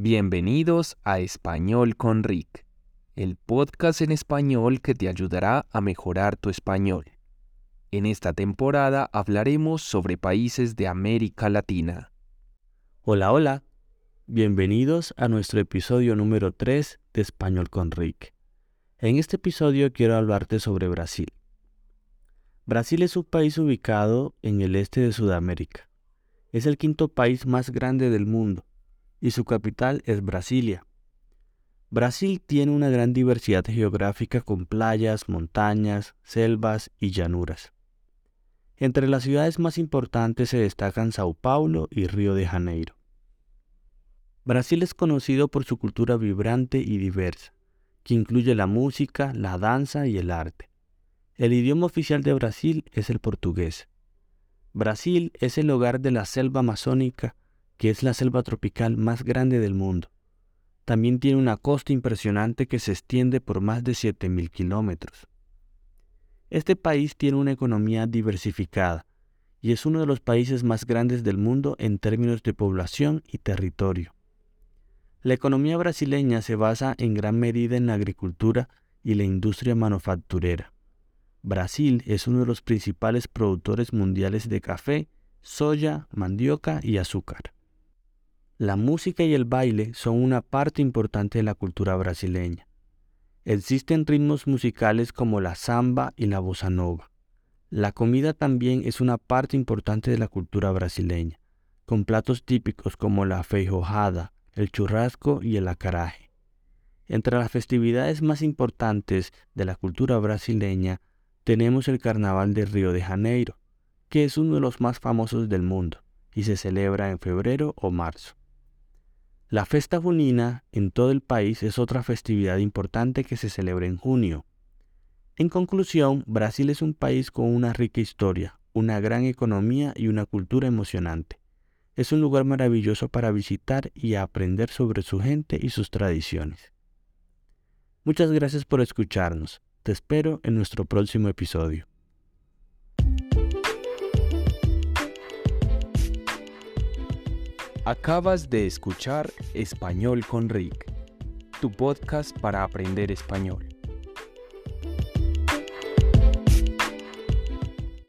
Bienvenidos a Español con Rick, el podcast en español que te ayudará a mejorar tu español. En esta temporada hablaremos sobre países de América Latina. Hola, hola. Bienvenidos a nuestro episodio número 3 de Español con Rick. En este episodio quiero hablarte sobre Brasil. Brasil es un país ubicado en el este de Sudamérica. Es el quinto país más grande del mundo y su capital es Brasilia. Brasil tiene una gran diversidad geográfica con playas, montañas, selvas y llanuras. Entre las ciudades más importantes se destacan Sao Paulo y Río de Janeiro. Brasil es conocido por su cultura vibrante y diversa, que incluye la música, la danza y el arte. El idioma oficial de Brasil es el portugués. Brasil es el hogar de la selva amazónica que es la selva tropical más grande del mundo. También tiene una costa impresionante que se extiende por más de 7.000 kilómetros. Este país tiene una economía diversificada y es uno de los países más grandes del mundo en términos de población y territorio. La economía brasileña se basa en gran medida en la agricultura y la industria manufacturera. Brasil es uno de los principales productores mundiales de café, soya, mandioca y azúcar. La música y el baile son una parte importante de la cultura brasileña. Existen ritmos musicales como la samba y la bossa nova. La comida también es una parte importante de la cultura brasileña, con platos típicos como la feijojada, el churrasco y el acaraje. Entre las festividades más importantes de la cultura brasileña tenemos el Carnaval de Río de Janeiro, que es uno de los más famosos del mundo y se celebra en febrero o marzo. La festa junina en todo el país es otra festividad importante que se celebra en junio. En conclusión, Brasil es un país con una rica historia, una gran economía y una cultura emocionante. Es un lugar maravilloso para visitar y aprender sobre su gente y sus tradiciones. Muchas gracias por escucharnos. Te espero en nuestro próximo episodio. Acabas de escuchar Español con Rick, tu podcast para aprender español.